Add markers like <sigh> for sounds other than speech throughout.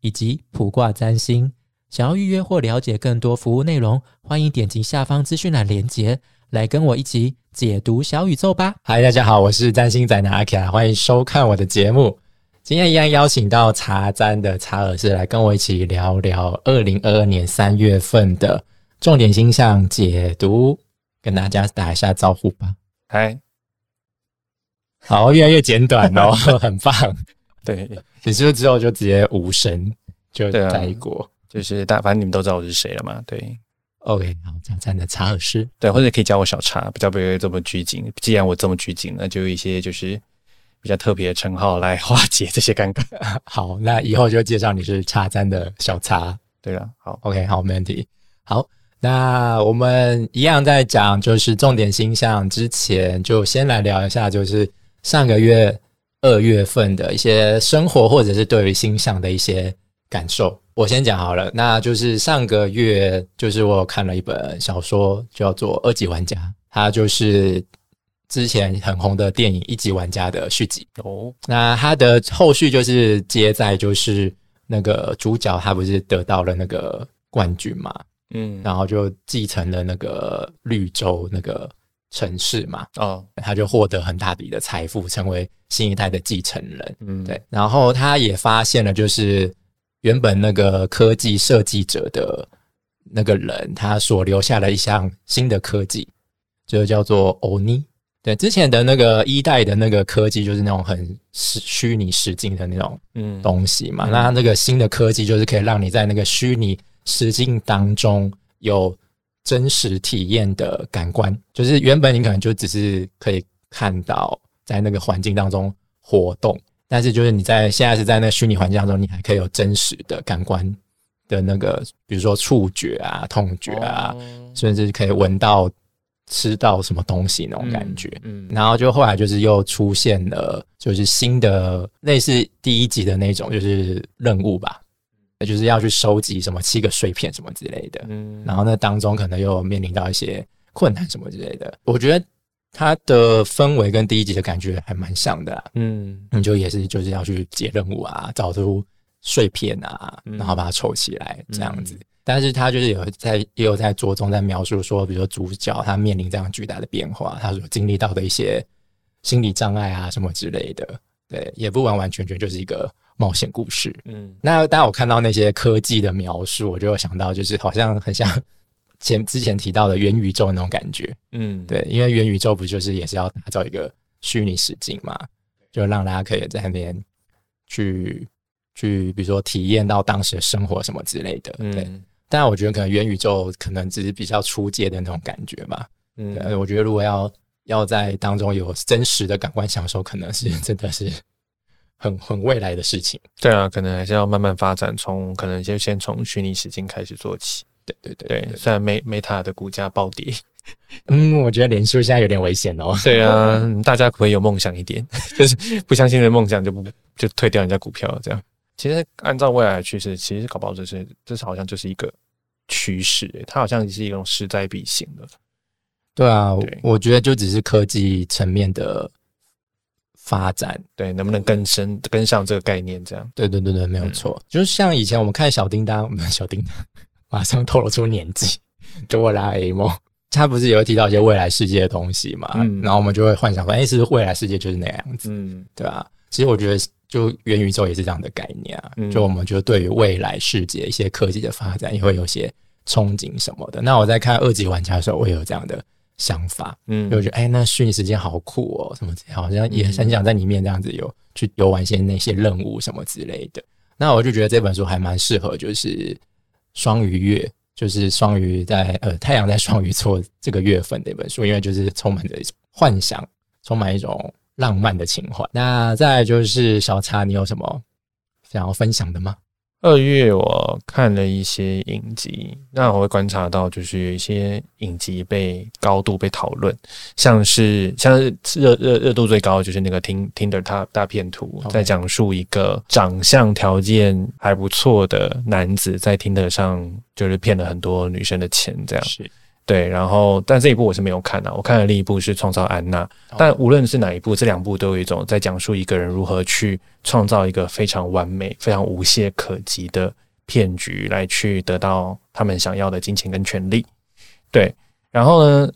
以及普卦占星。想要预约或了解更多服务内容，欢迎点击下方资讯栏连结，来跟我一起解读小宇宙吧。嗨，大家好，我是占星仔的阿基拉，欢迎收看我的节目。今天一样邀请到茶占的查尔斯来跟我一起聊聊二零二二年三月份的重点星象解读。跟大家打一下招呼吧。嗨，好，越来越简短哦，<laughs> 很棒。对，你是不是之后就直接无声就带过就是大，反正你们都知道我是谁了嘛。对？OK，好，这样的查尔斯。对，或者可以叫我小茶，比较不会这么拘谨。既然我这么拘谨，那就有一些就是比较特别的称号来化解这些尴尬。<laughs> 好，那以后就介绍你是茶占的小茶。对了，好，OK，好，没问题。好，那我们一样在讲就是重点星象之前，就先来聊一下，就是上个月二月份的一些生活，或者是对于星象的一些感受。我先讲好了，那就是上个月，就是我有看了一本小说，叫做《二级玩家》，它就是之前很红的电影《一级玩家》的续集。哦，那它的后续就是接在就是那个主角他不是得到了那个冠军嘛，嗯，然后就继承了那个绿洲那个城市嘛，哦，他就获得很大笔的财富，成为新一代的继承人。嗯，对，然后他也发现了，就是原本那个科技设计者的那个人，他所留下的一项新的科技，就叫做欧尼。对，之前的那个一代的那个科技就是那种很实虚拟实境的那种嗯，东西嘛。嗯那那个新的科技就是可以让你在那个虚拟实境当中有真实体验的感官，就是原本你可能就只是可以看到在那个环境当中活动，但是就是你在现在是在那个虚拟环境当中，你还可以有真实的感官的那个，比如说触觉啊、痛觉啊，哦。甚至可以闻到、吃到什么东西那种感觉。嗯，然后就后来就是又出现了，就是新的类似第一集的那种，就是任务吧，就是要去收集什么七个碎片什么之类的。嗯，然后那当中可能又面临到一些困难什么之类的。我觉得它的氛围跟第一集的感觉还蛮像的啦。嗯，你就也是就是要去接任务啊，找出碎片啊，嗯然后把它凑起来这样子。嗯但是他就是有在也有在着重在描述说，比如说主角他面临这样巨大的变化，他所经历到的一些心理障碍啊什么之类的。对，也不完完全全就是一个冒险故事。嗯，那当我看到那些科技的描述，我就有想到，就是好像很像前之前提到的元宇宙那种感觉。嗯，对，因为元宇宙不就是也是要打造一个虚拟实境嘛，就让大家可以在那边去去，比如说体验到当时的生活什么之类的。对，嗯，但我觉得可能元宇宙可能只是比较初阶的那种感觉吧。嗯，我觉得如果要要在当中有真实的感官享受，可能是 <laughs> 真的是很很未来的事情。对啊，可能还是要慢慢发展，从可能就先从虚拟实境开始做起。对对对对，虽然 Me Meta 的股价暴跌，<laughs> 嗯，我觉得脸书现在有点危险哦。<laughs> 对啊，嗯大家可以有梦想一点？<laughs> 就是不相信的梦想就不就退掉人家股票这样。其实按照未来的趋势，其实搞不好这是这是好像就是一个趋势、欸，它好像是一种势在必行的。对啊，对我觉得就只是科技层面的发展。对，能不能更深跟上这个概念？这样，对对对对，没有错。就是像以前我们看小叮当，我们小叮当马上透露出年纪，哆啦 A 梦，他不是也会提到一些未来世界的东西嘛？嗯然后我们就会幻想说，哎，是不是未来世界就是那样子，嗯对吧、其实我觉得，就元宇宙也是这样的概念啊。嗯就我们就对于未来世界一些科技的发展，也会有些憧憬什么的。那我在看二级玩家的时候，我也有这样的想法。嗯就觉得哎，那虚拟时间好酷哦，什么之类，好像也很想在里面这样子有去游玩一些那些任务什么之类的。那我就觉得这本书还蛮适合，就是双鱼月，就是双鱼在呃太阳在双鱼座这个月份的一本书，因为就是充满着一种幻想，充满一种浪漫的情怀。那再来就是小茶，你有什么想要分享的吗？二月我看了一些影集，那我会观察到，就是有一些影集被高度被讨论，像是像是热热热度最高的就是那个听听的他大片图在讲述一个长相条件还不错的男子在 Tinder 上就是骗了很多女生的钱，这样。是，对。然后，但这一部我是没有看的、我看的另一部是《创造安娜》，但无论是哪一部，这两部都有一种在讲述一个人如何去创造一个非常完美、非常无懈可击的骗局，来去得到他们想要的金钱跟权利。对，然后呢，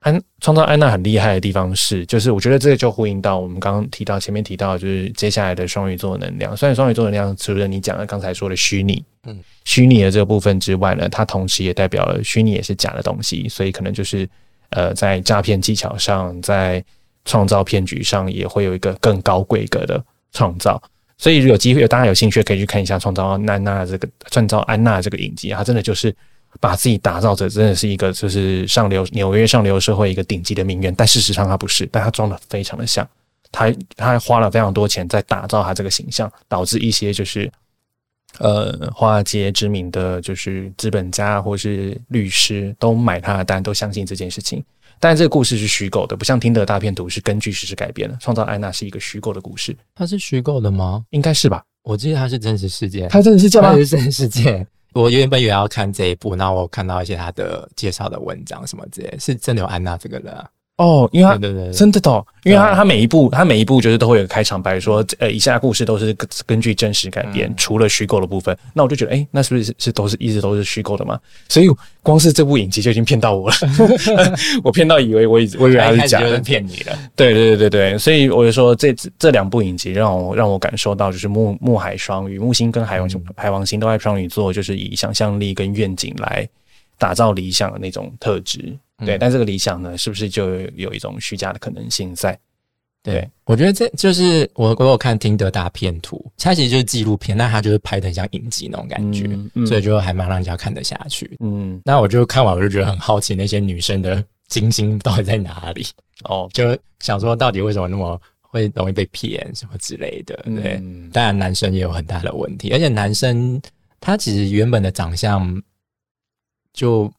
安创造安娜很厉害的地方是，就是我觉得这个就呼应到我们刚刚提到前面提到，就是接下来的双鱼座能量。虽然双鱼座能量除了你讲的刚才说的虚拟，嗯嗯，虚拟的这个部分之外呢，它同时也代表了虚拟也是假的东西，所以可能就是呃，在诈骗技巧上，在创造骗局上也会有一个更高规格的创造。所以有机会，大家有兴趣可以去看一下《创造安娜》这个《创造安娜》这个影集，它真的就是把自己打造着真的是一个就是上流纽约上流社会一个顶级的名媛，但事实上他不是，但他装的非常的像，他他还花了非常多钱在打造他这个形象，导致一些就是呃华尔街知名的就是资本家或是律师都买他的单，都相信这件事情。但这个故事是虚构的，不像听的大片图是根据事实改编的。创造安娜是一个虚构的故事，它是虚构的吗？应该是吧？我记得它是真实事件，它真的是这样吗？它是真实事件。我原本也要看这一部，那我看到一些他的介绍的文章什么之类，是真的有安娜这个人啊？哦，因为他真的的哦，因为他他每一部他每一部就是都会有个开场白说，呃，以下故事都是根根据真实改编，嗯除了虚构的部分。那我就觉得，哎、那是不是是是都是一直都是虚构的嘛？所以光是这部影集就已经骗到我了，<laughs> <laughs> 我骗到以为我以我以为他是假的骗你了。对对对对对，所以我就说这这两部影集让我让我感受到，就是木木海双鱼，木星跟海王星、海王星都在双鱼座，就是以想象力跟愿景来打造理想的那种特质。对，嗯但这个理想呢，是不是就有有一种虚假的可能性在？对对，我觉得这就是我我有看听得大片图，它其实就是纪录片，那它就是拍的很像影集那种感觉，嗯嗯所以就还蛮让人家看得下去。嗯，那我就看完我就觉得很好奇，那些女生的金星到底在哪里？哦，就想说到底为什么那么会容易被骗什么之类的。对，嗯当然男生也有很大的问题，而且男生他其实原本的长相就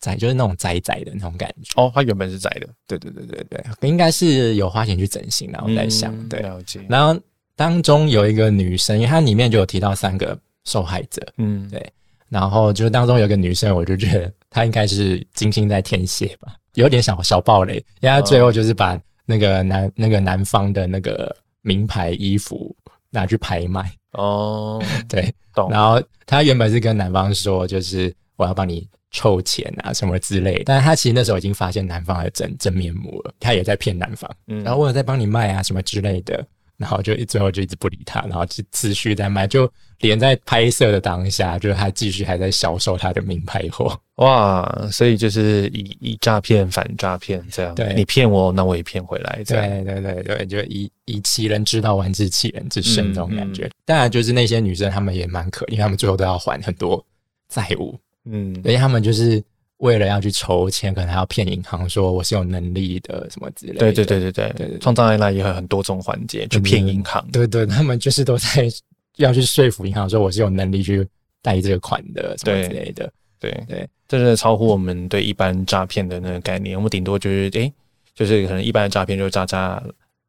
窄，就是那种窄窄的那种感觉。哦，他原本是窄的，对对对对对，应该是有花钱去整形然后我在想，嗯对。了解，然后当中有一个女生，因为它里面就有提到三个受害者，嗯，对。然后就是当中有一个女生，我就觉得她应该是精心在天蝎吧，有点小小暴雷，因为她最后就是把那个男那个男方的那个名牌衣服拿去拍卖，哦，对，懂，然后她原本是跟男方说，就是我要帮你凑钱啊什么之类的，但是她其实那时候已经发现男方的真真面目了，他也在骗男方，嗯然后我有在帮你卖啊什么之类的，然后就一最后就一直不理他，然后就持续在卖，就连在拍摄的当下，就是他继续还在销售他的名牌货。哇，所以就是以以诈骗反诈骗这样，对你骗我，那我也骗回来，这样，对对对对，就以以其人之道还治其人之身嗯这种感觉。当然，就是那些女生她们也蛮可怜，因为她们最后都要还很多债务，嗯，因为他们就是为了要去筹钱，可能还要骗银行说我是有能力的什么之类的。对对对对对创造安娜也有很多种环节去骗银行，对对，他们就是都在 <laughs> 要去说服银行说我是有能力去贷这个款的什么对之类的。对对，这是超乎我们对一般诈骗的那个概念。我们顶多就是诶，就是可能一般的诈骗就是诈诈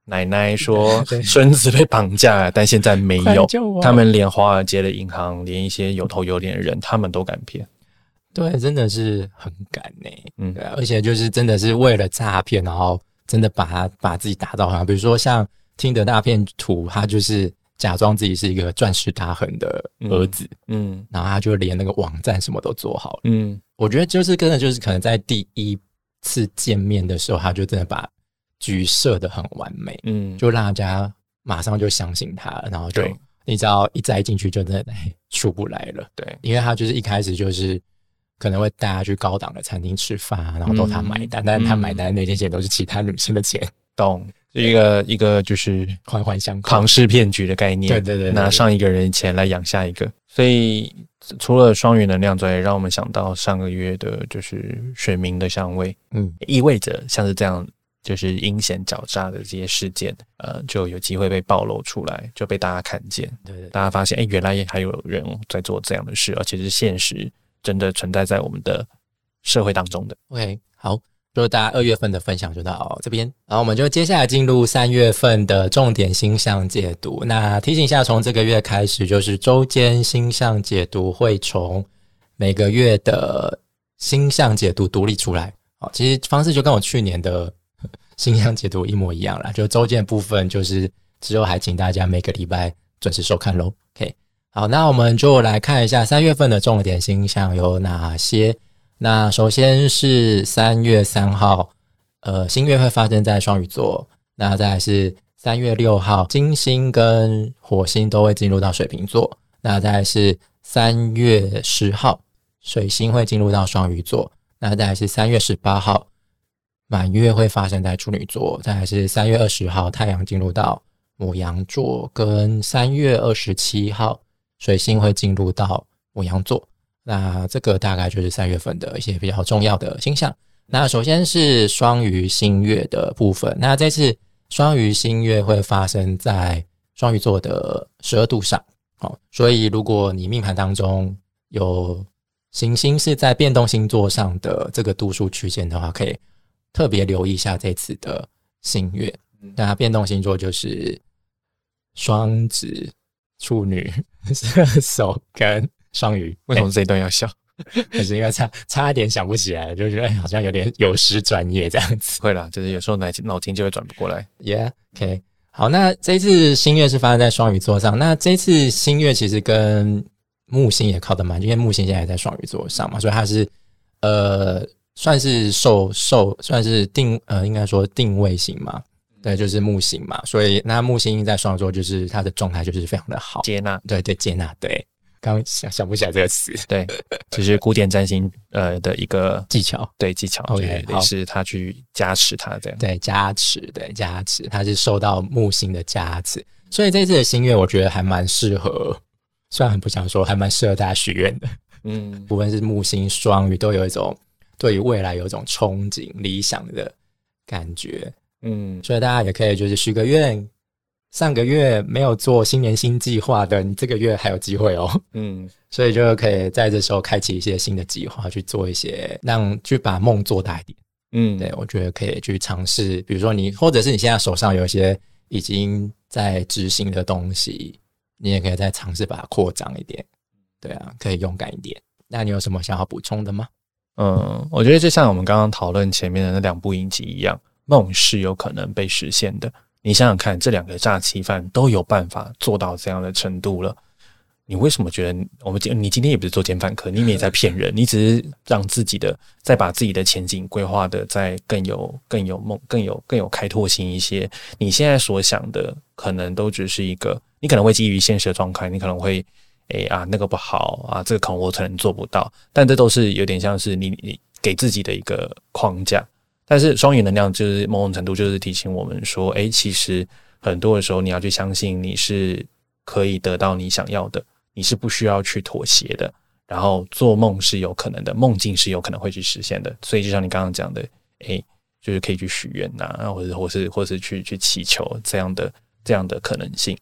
奶奶说 <laughs> 孙子被绑架了，但现在没有。他们连华尔街的银行，连一些有头有脸的人，他们都敢骗。对，真的是很敢呢、嗯。对啊，而且就是真的是为了诈骗，然后真的把他把自己打造好像，比如说像听的大片图，他就是假装自己是一个钻石大亨的儿子，嗯然后他就连那个网站什么都做好了。嗯。我觉得就是真的就是可能在第一次见面的时候，他就真的把局设的很完美，嗯，就让大家马上就相信他，然后就你只要一栽进去，就真的哎出不来了。对，因为他就是一开始就是可能会带他去高档的餐厅吃饭啊，然后都他买单，但是他买单的那些钱都是其他女生的钱，懂一个一个就是环环相扣。庞氏骗局的概念。对对对拿上一个人的钱来养下一个。所以除了双鱼能量之外，让我们想到上个月的就是水明的相位，嗯，意味着像是这样就是阴险狡诈的这些事件，呃，就有机会被暴露出来，就被大家看见。对对大家发现，哎，原来还有人在做这样的事，而且是现实真的存在在我们的社会当中的。OK，好，就大家二月份的分享就到这边，然后我们就接下来进入三月份的重点星象解读。那提醒一下，从这个月开始，就是周间星象解读会从每个月的星象解读独立出来。好，其实方式就跟我去年的 <laughs> 星象解读一模一样啦，就周间部分就是之后还请大家每个礼拜准时收看喽。OK，好，那我们就来看一下三月份的重点星象有哪些。那首先是三月三号，呃，新月会发生在双鱼座。那再来是三月六号，金星跟火星都会进入到水瓶座。那再来是三月十号，水星会进入到双鱼座。那再来是三月十八号，满月会发生在处女座。再来是三月二十号，太阳进入到母羊座，跟三月二十七号，水星会进入到母羊座。那这个大概就是三月份的一些比较重要的星象。那首先是双鱼新月的部分。那这次双鱼新月会发生在双鱼座的十二度上，哦，所以如果你命盘当中有行星是在变动星座上的这个度数区间的话，可以特别留意一下这次的新月。那变动星座就是双子、处女、射 <laughs> 手跟双鱼。为什么这一段要笑？<laughs> 可是因为差差一点想不起来，就觉得哎好像有点有失专业这样子。会啦，就是有时候脑筋脑筋就会转不过来。Yeah，OK，、好，那这一次新月是发生在双鱼座上，那这一次新月其实跟木星也靠得蛮近，因为木星现在也在双鱼座上嘛，所以它是呃算是受受算是定呃应该说定位型嘛，对，就是木星嘛，所以那木星在双鱼座就是它的状态就是非常的好，接纳，对对接纳，对，刚刚想想不起来这个词。对，就是古典占星呃的一个技巧，对技巧。OK，就是他去加持他这样。对，加持，对，加持，他是受到木星的加持，所以这次的新月我觉得还蛮适合，虽然很不想说，还蛮适合大家许愿的。嗯，<laughs> 不论是木星、双鱼，都有一种对于未来有一种憧憬、理想的感觉，嗯，所以大家也可以就是许个愿。上个月没有做新年新计划的，你这个月还有机会哦。嗯，<laughs> 所以就可以在这时候开启一些新的计划，去做一些让去把梦做大一点。嗯，对，我觉得可以去尝试，比如说你，或者是你现在手上有一些已经在执行的东西，你也可以再尝试把它扩张一点。对啊，可以勇敢一点。那你有什么想要补充的吗？嗯，我觉得就像我们刚刚讨论前面的那两部影集一样，梦是有可能被实现的。你想想看，这两个诈欺犯都有办法做到这样的程度了，你为什么觉得我们今你今天也不是做奸犯科，你也在骗人，你只是让自己的再把自己的前景规划的再更有更有梦、更有更有开拓性一些。你现在所想的可能都只是一个，你可能会基于现实的状态，你可能会。哎啊，那个不好啊，这个可能我可能做不到，但这都是有点像是你你给自己的一个框架。但是双鱼能量就是某种程度就是提醒我们说，哎，其实很多的时候你要去相信你是可以得到你想要的，你是不需要去妥协的。然后做梦是有可能的，梦境是有可能会去实现的。所以就像你刚刚讲的，哎，就是可以去许愿呐，或者或是或是去去祈求这样的这样的可能性。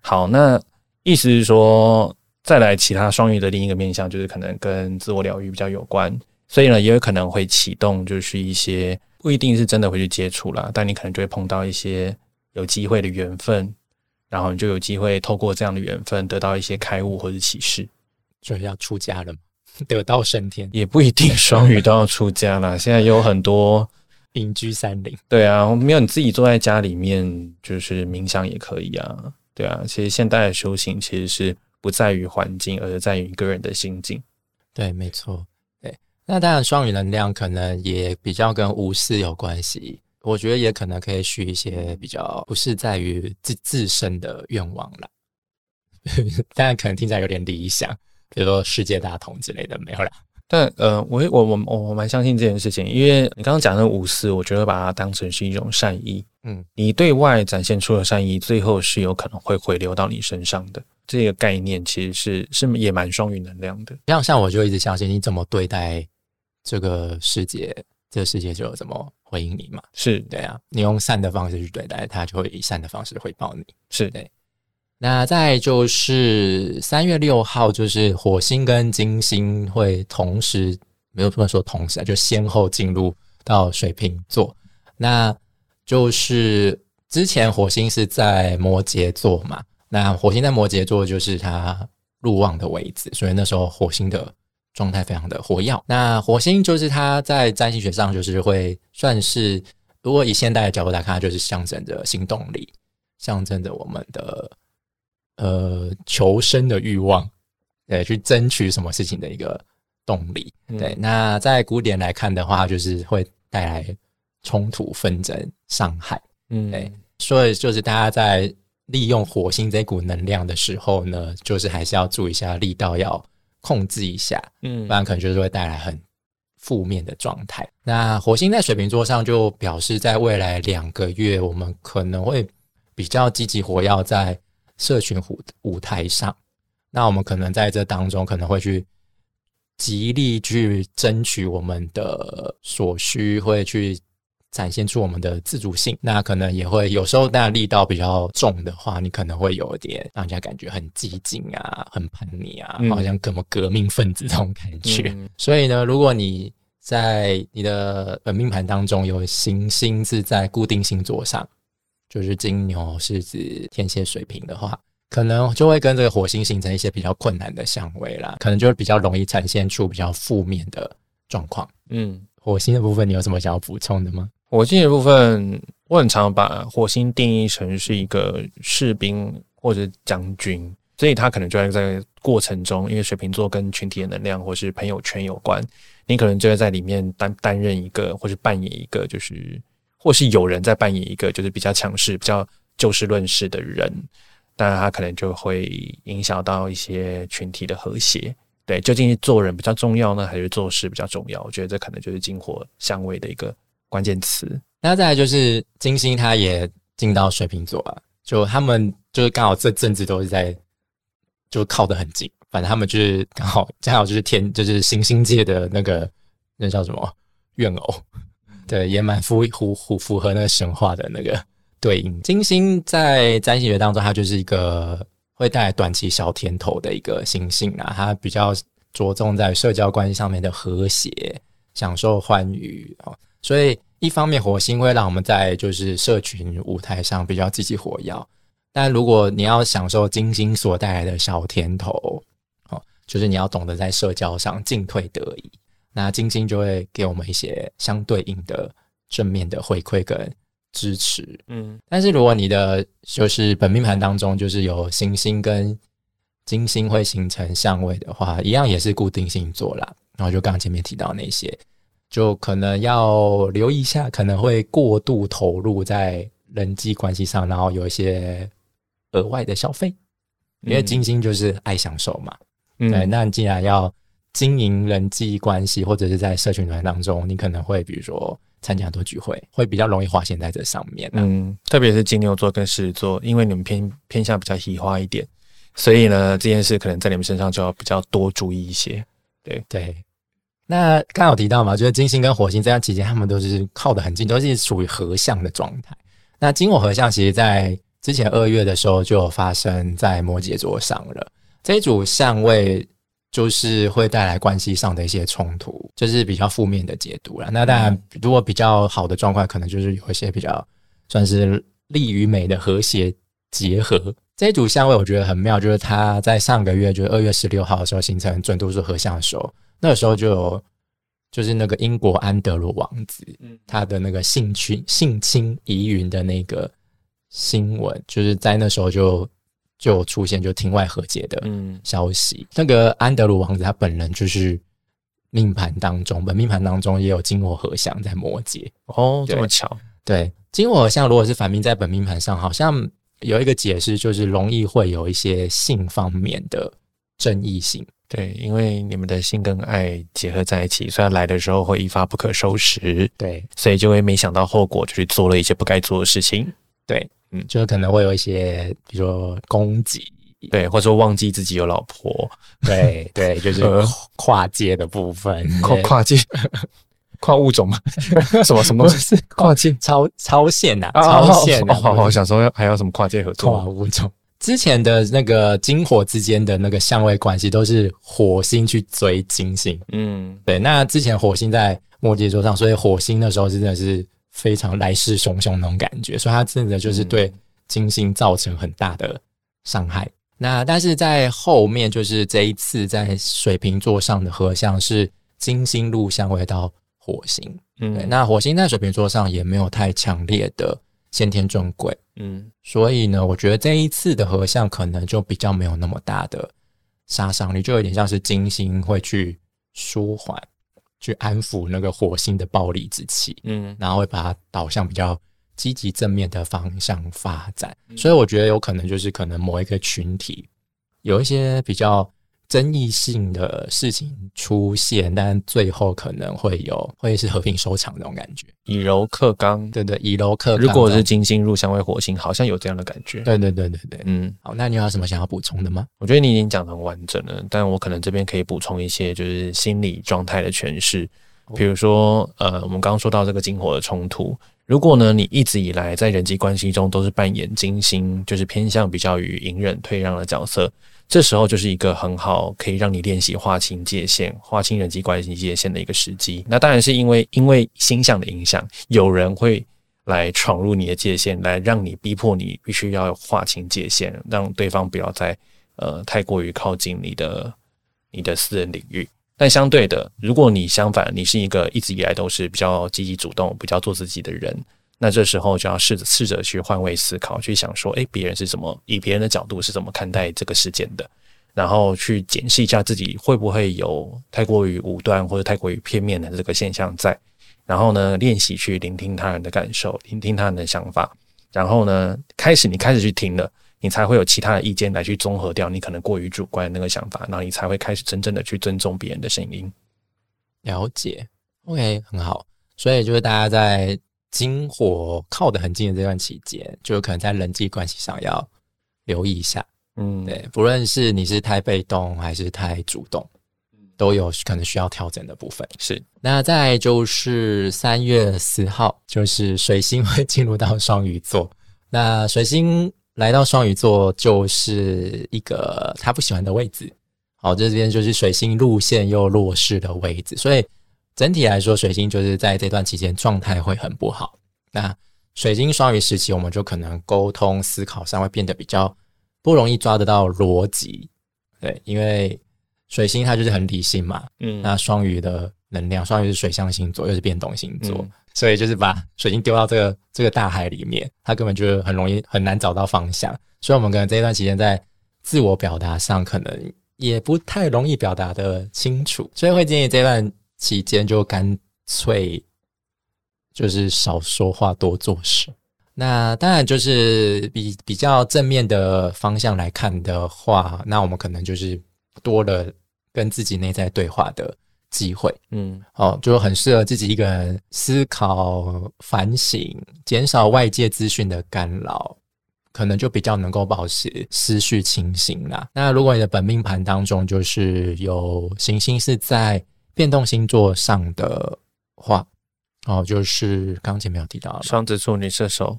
好，那意思是说。再来，其他双鱼的另一个面向就是可能跟自我疗愈比较有关，所以呢，也有可能会启动，就是一些不一定是真的会去接触啦，但你可能就会碰到一些有机会的缘分，然后你就有机会透过这样的缘分得到一些开悟或者启示。所以要出家了嘛，<laughs> 得道升天，也不一定双鱼都要出家啦，现在有很多 <laughs> 隐居山林。对啊，没有你自己坐在家里面就是冥想也可以啊，对啊，其实现代的修行其实是。不在于环境，而是在于个人的心境。对，没错。对，那当然，双鱼能量可能也比较跟无私有关系。我觉得也可能可以许一些比较不是在于自自身的愿望啦。<laughs> 当然，可能听起来有点理想，比如说世界大同之类的，没有啦。但呃，我我我我蛮相信这件事情，因为你刚刚讲的无私，我觉得把它当成是一种善意。嗯，你对外展现出的善意，最后是有可能会回流到你身上的。这个概念其实是是也蛮双鱼能量的。像像我就一直相信，你怎么对待这个世界，这个世界就怎么回应你嘛。是对啊，你用善的方式去对待它，就会以善的方式回报你。是对那再就是三月六号，就是火星跟金星会同时，没有这么说同时啊，就先后进入到水瓶座。那就是之前火星是在摩羯座嘛，那火星在摩羯座就是它入旺的位置，所以那时候火星的状态非常的活跃。那火星就是它在占星学上就是会算是，如果以现代的角度来看，它就是象征着行动力，象征着我们的呃求生的欲望，对，去争取什么事情的一个动力。对，那在古典来看的话，就是会带来冲突、纷争、伤害。嗯对所以就是大家在利用火星这股能量的时候呢，就是还是要注意一下力道，要控制一下，嗯不然可能就是会带来很负面的状态。那火星在水瓶座上就表示，在未来两个月，我们可能会比较积极活跃在社群舞舞台上。那我们可能在这当中，可能会去极力去争取我们的所需，会去展现出我们的自主性。那可能也会有时候，当然力道比较重的话，你可能会有点让人家感觉很激进啊，很叛逆啊，嗯好像什么革命分子这种感觉。嗯所以呢，如果你在你的本命盘当中有行星是在固定星座上，就是金牛、狮子、天蝎、水瓶的话，可能就会跟这个火星形成一些比较困难的相位啦，可能就会比较容易展现出比较负面的状况。嗯，火星的部分，你有什么想要补充的吗？火星的部分，我很常把火星定义成是一个士兵或者将军，所以他可能就在过程中，因为水瓶座跟群体的能量或是朋友圈有关，你可能就会在里面担担任一个，或是扮演一个，就是或是有人在扮演一个，就是比较强势、比较就事论事的人，当然他可能就会影响到一些群体的和谐。对，究竟是做人比较重要呢，还是做事比较重要？我觉得这可能就是金火相位的一个关键词。那再来就是金星，它也进到水瓶座啊，就他们就是刚好这阵子都是在就靠得很近，反正他们就是刚好刚好就是天就是行星界的那个那叫什么怨偶，对，也蛮符符符符合那个神话的那个对应。金星在占星学当中，它就是一个会带来短期小甜头的一个星星啊，它比较着重在社交关系上面的和谐，享受欢愉哦，所以一方面火星会让我们在就是社群舞台上比较积极活跃，但如果你要享受金星所带来的小甜头，哦，就是你要懂得在社交上进退得宜，那金星就会给我们一些相对应的正面的回馈跟支持。嗯但是如果你的就是本命盘当中就是有行星跟金星会形成相位的话，一样也是固定星座啦。然后就刚刚前面提到那些，就可能要留意一下，可能会过度投入在人际关系上，然后有一些额外的消费，因为金星就是爱享受嘛。嗯对，那你既然要经营人际关系，或者是在社群团当中，你可能会比如说参加很多聚会，会比较容易花钱在这上面、啊。嗯，特别是金牛座跟狮子座，因为你们偏偏向比较喜花一点，所以呢，这件事可能在你们身上就要比较多注意一些。对对，那刚有提到嘛，就是金星跟火星这段期间，他们都是靠得很近，都是属于合相的状态。那金火合相，其实在之前二月的时候就有发生在摩羯座上了。这一组相位就是会带来关系上的一些冲突，就是比较负面的解读了。那当然，如果比较好的状况，可能就是有一些比较算是利与美的和谐结合。这一组相位我觉得很妙，就是它在上个月，就是二月十六号的时候形成准度数合相的时候，那时候就有就是那个英国安德鲁王子，嗯他的那个性侵性侵疑云的那个新闻，就是在那时候就就出现就庭外和解的嗯消息。那个安德鲁王子他本人就是命盘当中，本命盘当中也有金火合相在摩羯。哦，这么巧，对，金火合相如果是反命在本命盘上，好像有一个解释就是容易会有一些性方面的争议性。对，因为你们的性跟爱结合在一起，虽然来的时候会一发不可收拾，对所以就会没想到后果，就去做了一些不该做的事情，对，嗯就可能会有一些，比如说攻击。对，或者说忘记自己有老婆，对对，就是 <laughs> 呃跨跨界的部分，跨跨界，<laughs> 跨物种吗？什么什么东西？跨界超超限呐、啊超线呐、哦，我想说还有什么跨界合作跨物种。之前的那个金火之间的那个相位关系，都是火星去追金星。嗯，对，那之前火星在摩羯座上，所以火星那时候真的是非常来势汹汹那种感觉，所以它真的就是对金星造成很大的伤害。那但是在后面，就是这一次在水瓶座上的合相是金星入相位到火星，对，嗯，那火星在水瓶座上也没有太强烈的先天正轨，嗯。所以呢，我觉得这一次的合相可能就比较没有那么大的杀伤力，就有点像是金星会去舒缓、去安抚那个火星的暴力之气，嗯。然后会把它导向比较积极正面的方向发展。所以我觉得有可能就是可能某一个群体有一些比较争议性的事情出现，但最后可能会有会是和平收场那种感觉。以柔克刚。对对，以柔克刚如果是金星入相位火星，好像有这样的感觉。对对对对对。嗯，好，那你有什么想要补充的吗？我觉得你已经讲得很完整了，但我可能这边可以补充一些就是心理状态的诠释，比如说呃，我们刚刚说到这个金火的冲突，如果呢你一直以来在人际关系中都是扮演金星，就是偏向比较于隐忍退让的角色，这时候就是一个很好可以让你练习划清界限、划清人际关系界限的一个时机。那当然是因为因为星象的影响，有人会来闯入你的界限，来让你逼迫你必须要划清界限，让对方不要再呃太过于靠近你的你的私人领域。但相对的，如果你相反，你是一个一直以来都是比较积极主动、比较做自己的人，那这时候就要试着试着去换位思考，去想说，诶，别人是怎么以别人的角度是怎么看待这个事件的，然后去检视一下自己会不会有太过于武断或者太过于片面的这个现象在。然后呢，练习去聆听他人的感受，聆听他人的想法，然后呢，开始你开始去听了，你才会有其他的意见来去综合掉你可能过于主观的那个想法，然后你才会开始真正的去尊重别人的声音。了解，OK，很好。所以就是大家在金火靠得很近的这段期间，就有可能在人际关系上要留意一下。嗯，对，不论是你是太被动还是太主动，都有可能需要调整的部分。是，那再就是三月四号，就是水星会进入到双鱼座。那水星来到双鱼座，就是一个他不喜欢的位置。好，这边就是水星路线又弱势的位置，所以整体来说，水星就是在这段期间状态会很不好。那水星双鱼时期，我们就可能沟通思考上会变得比较不容易抓得到逻辑。对，因为水星它就是很理性嘛，嗯那双鱼的能量，双鱼是水象星座，又是变动星座，嗯所以就是把水晶丢到这个这个大海里面，它根本就很容易很难找到方向。所以，我们可能这一段期间在自我表达上，可能也不太容易表达的清楚，所以会建议这段期间就干脆就是少说话，多做事。那当然就是比比较正面的方向来看的话，那我们可能就是多了跟自己内在对话的机会。嗯哦，就很适合自己一个人思考、反省，减少外界资讯的干扰，可能就比较能够保持思绪清醒啦。那如果你的本命盘当中就是有行星是在变动星座上的话，哦，就是刚前面有提到的双子、处女、射手，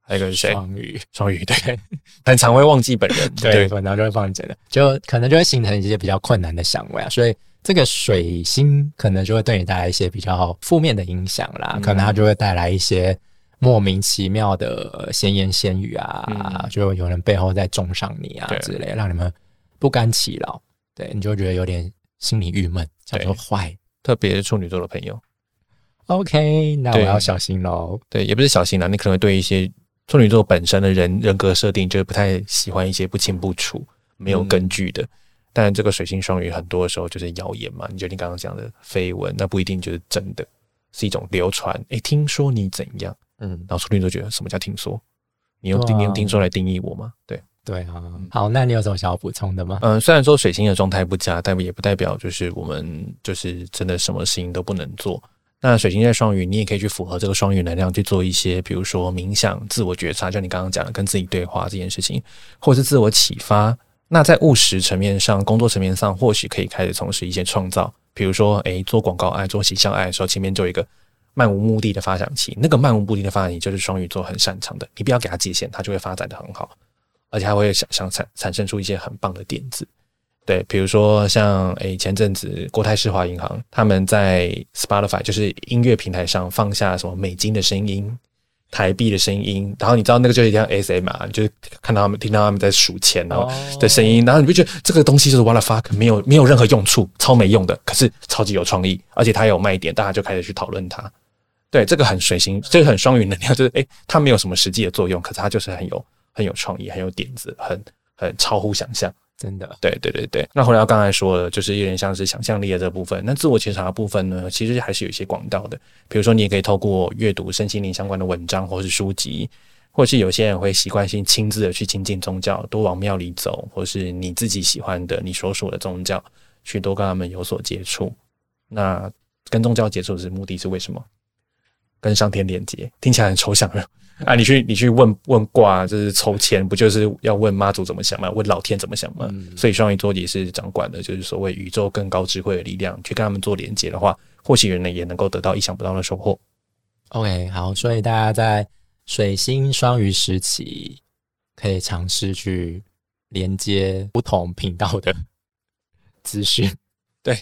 还有一个是谁？双鱼，双鱼，对，<laughs> 很常会忘记本人。<laughs> 对，然后就会放你真的，就可能就会形成一些比较困难的相位啊，所以这个水星可能就会对你带来一些比较负面的影响啦，嗯。可能它就会带来一些莫名其妙的闲言闲语啊，嗯。就有人背后在中伤你啊之类，让你们不甘其扰，对，你就觉得有点心里郁闷，想说坏。特别是处女座的朋友，OK，那我要小心喽。对，也不是小心啦，你可能会对一些处女座本身的人人格设定，就是不太喜欢一些不清不楚、没有根据的。但这个水星双鱼很多的时候就是谣言嘛，你就你刚刚讲的绯闻，那不一定就是真的，是一种流传。诶，听说你怎样？嗯，然后处女座觉得什么叫听说？你用你用听说来定义我吗？对，对啊。好，那你有什么想要补充的吗？嗯，虽然说水星的状态不佳，但也不代表就是我们就是真的什么事情都不能做。那水星在双鱼，你也可以去符合这个双鱼能量去做一些，比如说冥想、自我觉察，就你刚刚讲的跟自己对话这件事情，或者是自我启发，那在务实层面上，工作层面上，或许可以开始从事一些创造，比如说，诶，做广告爱、做形象爱的时候，前面就有一个漫无目的的发展期。那个漫无目的的发展期，就是双鱼座很擅长的。你不要给他界限，他就会发展的很好，而且还会想想产产生出一些很棒的点子。对，比如说像诶，前阵子国泰世华银行他们在 Spotify 就是音乐平台上放下什么美金的声音。台币的声音，然后你知道那个就是像 S M 嘛，就是看到他们听到他们在数钱然后的声音，然后你就觉得这个东西就是 what the fuck，没有没有任何用处，超没用的，可是超级有创意，而且它有卖点，大家就开始去讨论它。对，这个很水星，这个很双鱼能量，就是诶，它没有什么实际的作用，可是它就是很有很有创意，很有点子，很很超乎想象。真的，对对对对。那回到刚才说的，就是有点像是想象力的这部分。那自我觉察的部分呢，其实还是有一些广道的。比如说，你也可以透过阅读身心灵相关的文章，或是书籍，或是有些人会习惯性亲自的去亲近宗教，多往庙里走，或是你自己喜欢的、你所属的宗教，去多跟他们有所接触。那跟宗教接触的目的是为什么？跟上天连接，听起来很抽象了。啊，你去你去问问卦，就是筹钱，不就是要问妈祖怎么想吗？问老天怎么想吗？所以双鱼座也是掌管的，就是所谓宇宙更高智慧的力量，去跟他们做连接的话，或许人呢也能够得到意想不到的收获。OK，好，所以大家在水星双鱼时期可以尝试去连接不同频道的资讯，对。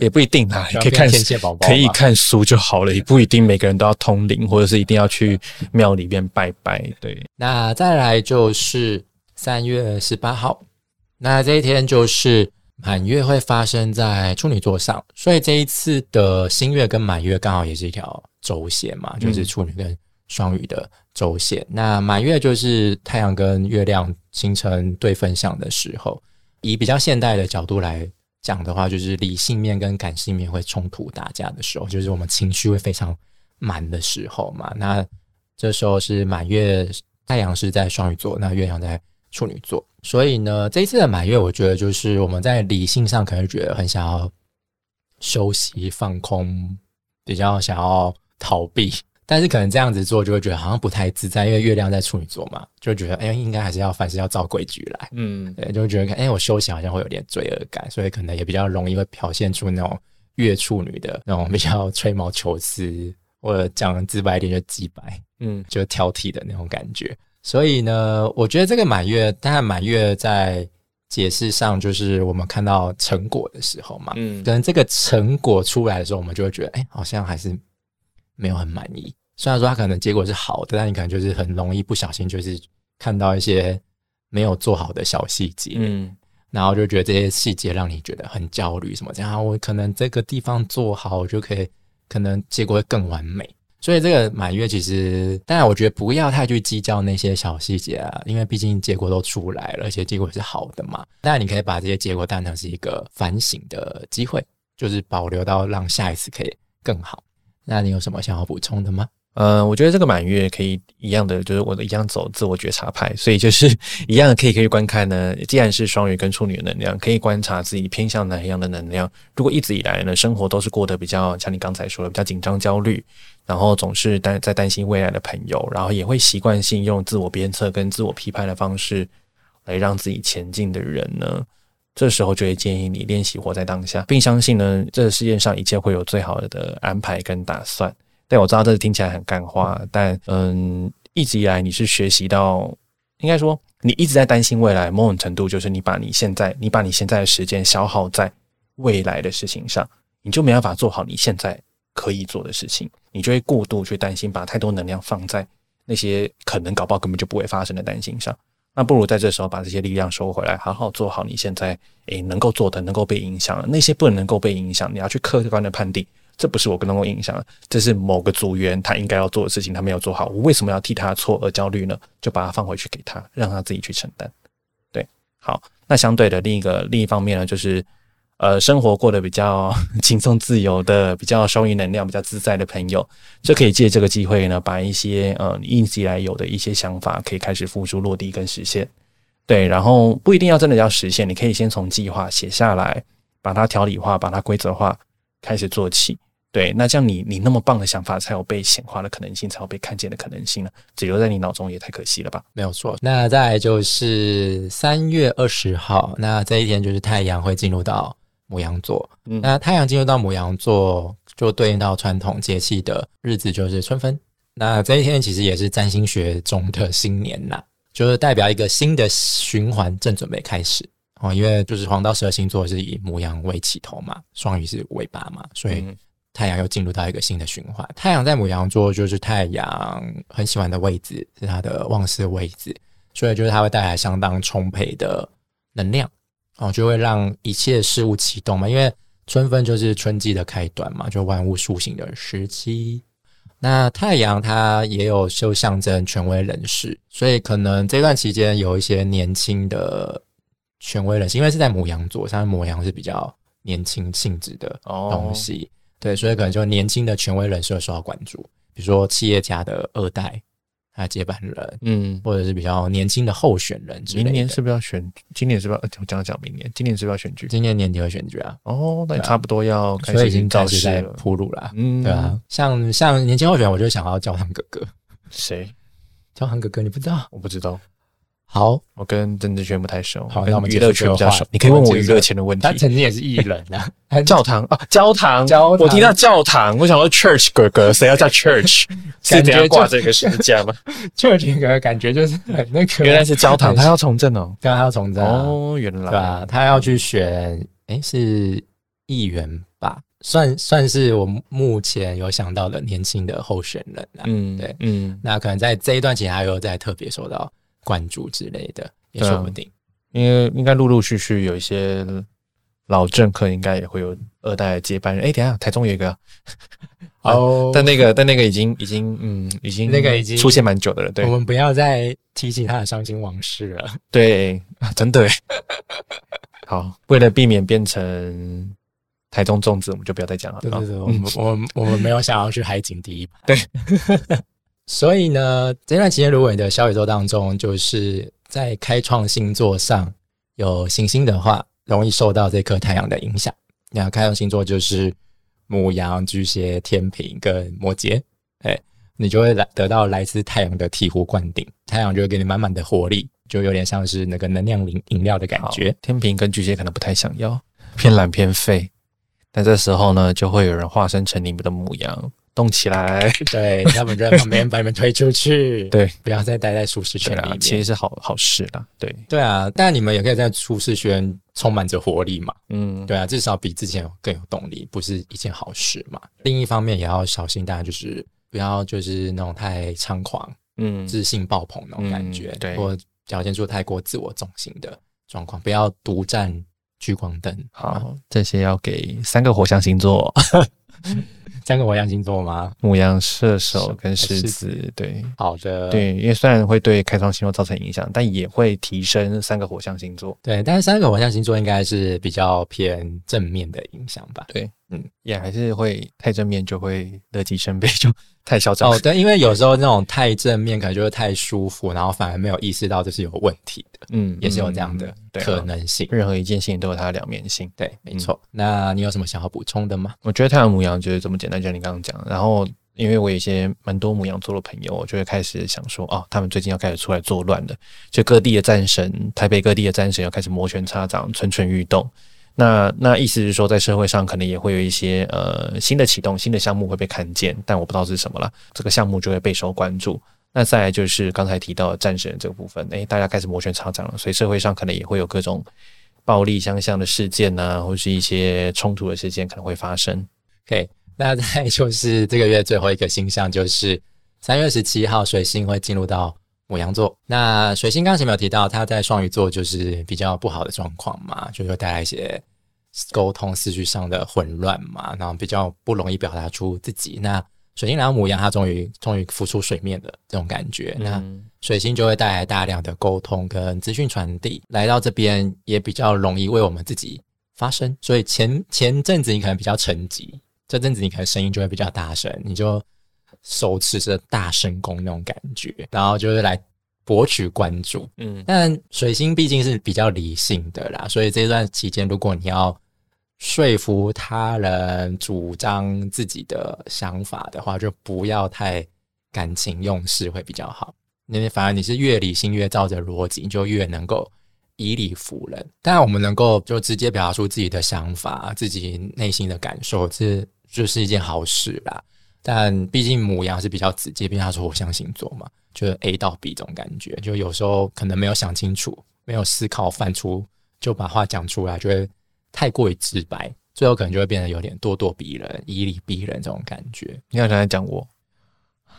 也不一定啦，可以看天蝎宝宝，可以看书就好了，也不一定每个人都要通灵，或者是一定要去庙里面拜拜。对，那再来就是三月十八号，那这一天就是满月会发生在处女座上，所以这一次的新月跟满月刚好也是一条轴线嘛，就是处女跟双鱼的轴线。那满月就是太阳跟月亮形成对分相的时候，以比较现代的角度来。讲的话就是理性面跟感性面会冲突打架的时候，就是我们情绪会非常满的时候嘛。那这时候是满月，太阳是在双鱼座，那月亮在处女座，所以呢，这一次的满月，我觉得就是我们在理性上可能觉得很想要休息放空，比较想要逃避。但是可能这样子做就会觉得好像不太自在，因为月亮在处女座嘛，就觉得哎，应该还是要凡事要照规矩来，嗯，对，就会觉得哎，我休息好像会有点罪恶感，所以可能也比较容易会表现出那种月处女的那种比较吹毛求疵，或者讲直白一点就鸡白，嗯，就挑剔的那种感觉。所以呢，我觉得这个满月，当然满月在解释上就是我们看到成果的时候嘛，嗯，等这个成果出来的时候，我们就会觉得哎，好像还是没有很满意。虽然说它可能结果是好的，但你可能就是很容易不小心就是看到一些没有做好的小细节，嗯，然后就觉得这些细节让你觉得很焦虑，什么这样，我可能这个地方做好，我就可以，可能结果会更完美。所以这个满月其实，当然我觉得不要太去计较那些小细节啊，因为毕竟结果都出来了，而且结果是好的嘛。当然你可以把这些结果当成是一个反省的机会，就是保留到让下一次可以更好。那你有什么想要补充的吗？呃，我觉得这个满月可以一样的，就是我的一样走自我觉察派，所以就是 <laughs> 一样可以可以观看呢。既然是双鱼跟处女的能量，可以观察自己偏向哪一样的能量。如果一直以来呢，生活都是过得比较像你刚才说的比较紧张焦虑，然后总是担在担心未来的朋友，然后也会习惯性用自我鞭策跟自我批判的方式来让自己前进的人呢，这时候就会建议你练习活在当下，并相信呢，这个世界上一切会有最好的安排跟打算。对，我知道这听起来很干话，但嗯，一直以来你是学习到，应该说你一直在担心未来，某种程度就是你把你现在，你把你现在的时间消耗在未来的事情上，你就没办法做好你现在可以做的事情，你就会过度去担心，把太多能量放在那些可能搞不好根本就不会发生的担心上。那不如在这时候把这些力量收回来，好好做好你现在诶能够做的，能够被影响的那些不能够被影响，你要去客观的判定。这不是我跟能够影响，这是某个组员他应该要做的事情，他没有做好。我为什么要替他错而焦虑呢？就把它放回去给他，让他自己去承担。对，好。那相对的另一个另一方面呢，就是呃，生活过得比较 <laughs> 轻松自由的、比较收益能量比较自在的朋友，就可以借这个机会呢，把一些呃一直以来有的一些想法，可以开始付诸落地跟实现。对，然后不一定要真的要实现，你可以先从计划写下来，把它条理化，把它规则化。开始做起，对，那这样你你那么棒的想法才有被显化的可能性，才有被看见的可能性呢？只留在你脑中也太可惜了吧？没有错。那再来就是三月二十号，那这一天就是太阳会进入到母羊座。嗯那太阳进入到母羊座，就对应到传统节气的日子就是春分。那这一天其实也是占星学中的新年呐，就是代表一个新的循环正准备开始哦。因为就是黄道十二星座是以母羊为起头嘛，双鱼是尾巴嘛，所以嗯太阳又进入到一个新的循环。太阳在母羊座就是太阳很喜欢的位置，是它的旺势位置，所以就是它会带来相当充沛的能量哦，就会让一切事物启动嘛。因为春分就是春季的开端嘛，就万物苏醒的时期。那太阳它也有就象征权威人士，所以可能这段期间有一些年轻的权威人士，因为是在母羊座，像母羊是比较年轻性质的哦东西，对，所以可能就年轻的权威人士会受到关注，比如说企业家的二代，他的接班人，嗯，或者是比较年轻的候选人之类的。明年是不是要选？今年是不是要？讲讲明年，今年是不是要选举？今年年底会选举啊，哦，那差不多要开所以已始造经开始在。铺路啦。嗯，对啊，，像像年轻候选人，我就想要教堂哥哥，谁？教堂哥哥你不知道？我不知道，好，我跟政治圈不太熟，好那我们娱乐圈比较。熟你可以问我娱乐圈的问题他。曾经也是艺人啊，<laughs> 他教堂啊，教堂，教堂我听到教堂，我想说 church 哥哥，谁要叫 church？是感觉怎样挂就这个十字架吗？<laughs> church 哥哥感觉就是很那个，原来是教堂，他要从政哦。对啊，他要从政啊，哦，原来对啊、他要去选，诶，是议员吧？算算是我目前有想到的年轻的候选人啊。嗯，对嗯，那可能在这一段期间还有在特别说到关注之类的，也说不定。因为应该陆陆续续有一些老政客，应该也会有二代接班人。哎，等一下，台中有一个，哦但那个但那个已经已经嗯已经那个已经出现蛮久的了，对我们不要再提起他的伤心往事了。对，啊真的耶。好，为了避免变成台中粽子，我们就不要再讲了。啊对对对，我嗯们我们我们没有想要去海景第一排。对，所以呢，这段期间，如果你的小宇宙当中就是在开创星座上有行星的话，容易受到这颗太阳的影响。那开创星座就是母羊、巨蟹、天平跟摩羯，哎，你就会来得到来自太阳的醍醐灌顶，太阳就会给你满满的活力，就有点像是那个能量饮饮料的感觉。天平跟巨蟹可能不太想要，偏懒偏废。但这时候呢，就会有人化身成你们的母羊，动起来。<laughs> 对他们就在旁边把你们推出去，<laughs> 对，不要再待在舒适圈里面。，其实是好好事啦。对，对啊，但你们也可以在舒适圈充满着活力嘛。嗯，对啊，至少比之前有更有动力，不是一件好事嘛。另一方面也要小心，大家就是不要就是那种太猖狂、嗯，自信爆棚那种感觉，嗯对或表现出太过自我中心的状况，不要独占聚光灯。吗，好，这些要给三个火象星座：<laughs> 三个火象星座吗？母羊、射手跟狮狮子。对，好的，对，因为虽然会对开创星座造成影响，但也会提升三个火象星座。对，但是三个火象星座应该是比较偏正面的影响吧。对，嗯嗯，也还是会太正面就会乐极生悲，就太嚣张。哦，对，因为有时候那种太正面，可能就会太舒服，然后反而没有意识到这是有问题的，嗯，也是有这样的可能性。任何一件事情都有它的两面性。对，没错。那你有什么想要补充的吗？我觉得太阳母羊就是这么简单，就像你刚刚讲。然后，因为我有一些蛮多母羊座的朋友，我就会开始想说，哦，他们最近要开始出来作乱了，就各地的战神，台北各地的战神要开始摩拳擦掌、蠢蠢欲动。那那意思是说，在社会上可能也会有一些呃新的启动、新的项目会被看见，但我不知道是什么了。这个项目就会备受关注。那再来就是刚才提到的战神这个部分，诶，大家开始摩拳擦掌了，所以社会上可能也会有各种暴力相向的事件呐、或是一些冲突的事件可能会发生。OK，<laughs> 那再就是这个月最后一个星象，就是三月十七号，水星会进入到母羊座。那水星刚前面有提到，他在双鱼座就是比较不好的状况嘛，就会带来一些沟通思绪上的混乱嘛，然后比较不容易表达出自己。那水星来到母羊，它终于终于浮出水面的这种感觉。那嗯水星就会带来大量的沟通跟资讯传递，来到这边也比较容易为我们自己发声。所以前前阵子你可能比较沉寂，这阵子你可能声音就会比较大声，你就手持着大神功那种感觉，然后就是来博取关注。嗯但水星毕竟是比较理性的啦，所以这段期间如果你要说服他人、主张自己的想法的话，就不要太感情用事会比较好。因为反而你是越理性越照着逻辑，你就越能够以理服人。当然，我们能够就直接表达出自己的想法、自己内心的感受，这就是一件好事啦。但毕竟母羊是比较直接，毕竟他说火象星座嘛，就是 A 到 B 这种感觉，就有时候可能没有想清楚，没有思考犯出，就把话讲出来，就会太过于直白，最后可能就会变得有点咄咄逼人、以理逼人这种感觉。你好像在讲我，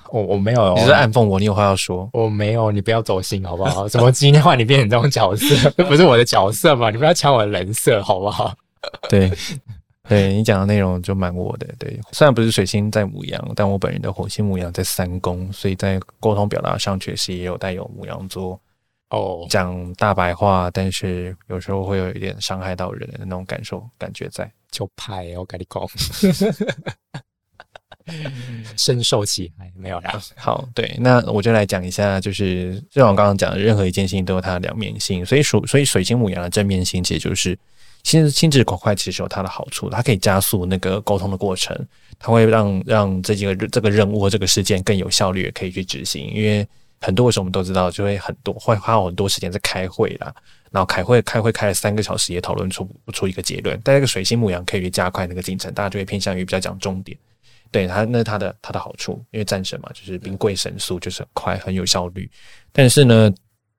我我没有，你是在暗讽我，你有话要说。我没有，你不要走心好不好？怎么今天换你变成这种角色？这 <laughs> 不是我的角色嘛？你不要抢我的人设好不好？对，<laughs> 对你讲的内容就蛮我的。对，虽然不是水星在母羊，但我本人的火星母羊在三宫，所以在沟通表达上确实也有带有母羊座哦，讲大白话，但是有时候会有一点伤害到人的那种感受感觉在。就派我跟你讲，深受其害，没有啦。好，对，那我就来讲一下，就是就像我刚刚讲的，任何一件事情都有它的两面性，所以属所以水星母羊的正面性，其实就是心心智口快，其实有它的好处，它可以加速那个沟通的过程，它会让让这几个这个任务或这个事件更有效率，也可以去执行。因为很多的时候我们都知道，就会很多会花很多时间在开会啦，然后开会开会开了三个小时，也讨论出不出一个结论。但这个水星牧羊可以去加快那个进程，大家就会偏向于比较讲重点。对它，那它的它的好处，因为战神嘛，就是兵贵神速，就是很快很有效率。但是呢，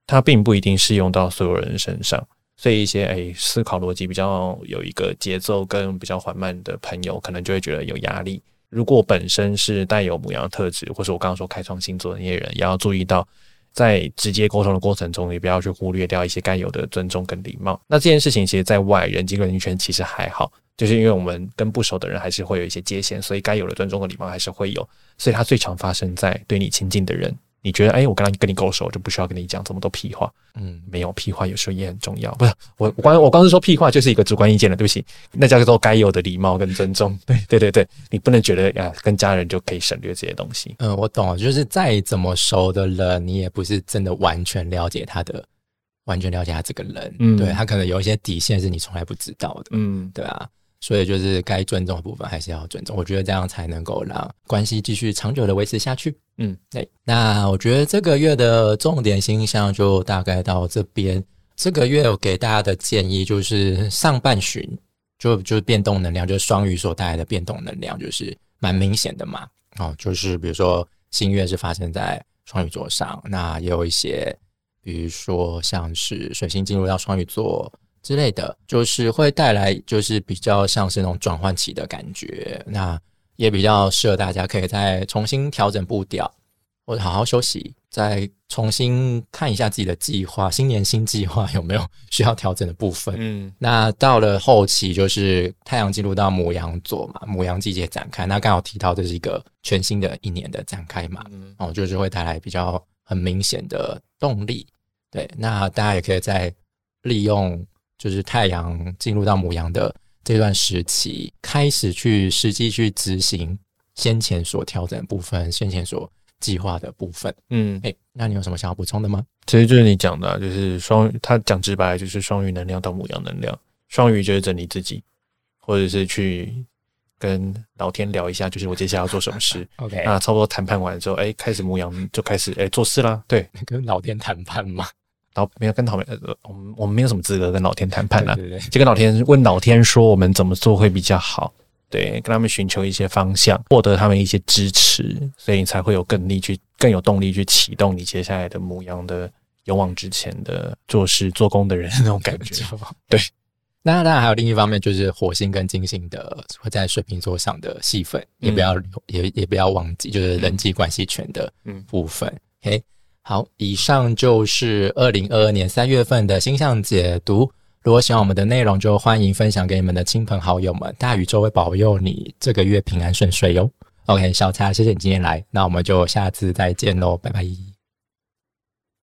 它并不一定适用到所有人身上，所以一些诶思考逻辑比较有一个节奏跟比较缓慢的朋友，可能就会觉得有压力。如果本身是带有母羊特质，或者我刚刚说开创星座的那些人，也要注意到，在直接沟通的过程中，也不要去忽略掉一些该有的尊重跟礼貌。那这件事情其实在外人际人圈其实还好。就是因为我们跟不熟的人还是会有一些界限，所以该有的尊重和礼貌还是会有。所以它最常发生在对你亲近的人。你觉得，哎，我刚刚跟你够熟，就不需要跟你讲这么多屁话。嗯，没有屁话，有时候也很重要。不是我，我刚我刚是说屁话，就是一个主观意见了。对不起，那叫做该有的礼貌跟尊重。对对对对，你不能觉得呀，跟家人就可以省略这些东西。嗯，我懂了，就是再怎么熟的人，你也不是真的完全了解他的，完全了解他这个人。嗯，对他可能有一些底线是你从来不知道的。嗯，对啊。所以就是该尊重的部分还是要尊重，我觉得这样才能够让关系继续长久的维持下去。嗯，对。那我觉得这个月的重点星象就大概到这边。这个月我给大家的建议就是上半旬就就是变动能量，就是双鱼所带来的变动能量，就是蛮明显的嘛。哦，就是比如说新月是发生在双鱼座上，那也有一些，比如说像是水星进入到双鱼座。之类的，就是会带来，就是比较像是那种转换期的感觉，那也比较适合大家可以再重新调整步调，或者好好休息，再重新看一下自己的计划，新年新计划有没有 <laughs> 需要调整的部分。嗯，那到了后期，就是太阳进入到母羊座嘛，母羊季节展开，那刚好提到这是一个全新的一年的展开嘛，嗯哦，就是会带来比较很明显的动力。对，那大家也可以再利用。就是太阳进入到母羊的这段时期，开始去实际去执行先前所调整的部分，先前所计划的部分。嗯，哎，那你有什么想要补充的吗？其实就是你讲的，就是双，他讲直白，就是双鱼能量到母羊能量。双鱼就是整理自己，或者是去跟老天聊一下，就是我接下来要做什么事。<laughs> OK，那差不多谈判完之后，哎，开始母羊就开始哎做事啦。对，<laughs> 跟老天谈判嘛。老没有跟老呃，我们我们没有什么资格跟老天谈判了，就跟老天问老天说我们怎么做会比较好，对，跟他们寻求一些方向，获得他们一些支持，所以你才会有更力去更有动力去启动你接下来的模样的勇往直前的做事做工的人 <laughs> 那种感觉。<laughs> 对，那当然还有另一方面就是火星跟金星的会在水瓶座上的戏份，也不要也也不要忘记，就是人际关系权的部分。OK。好，以上就是二零二二年三月份的星象解读。如果喜欢我们的内容，就欢迎分享给你们的亲朋好友们。大宇宙会保佑你这个月平安顺遂哟。OK，小蔡，谢谢你今天来，那我们就下次再见喽，拜拜。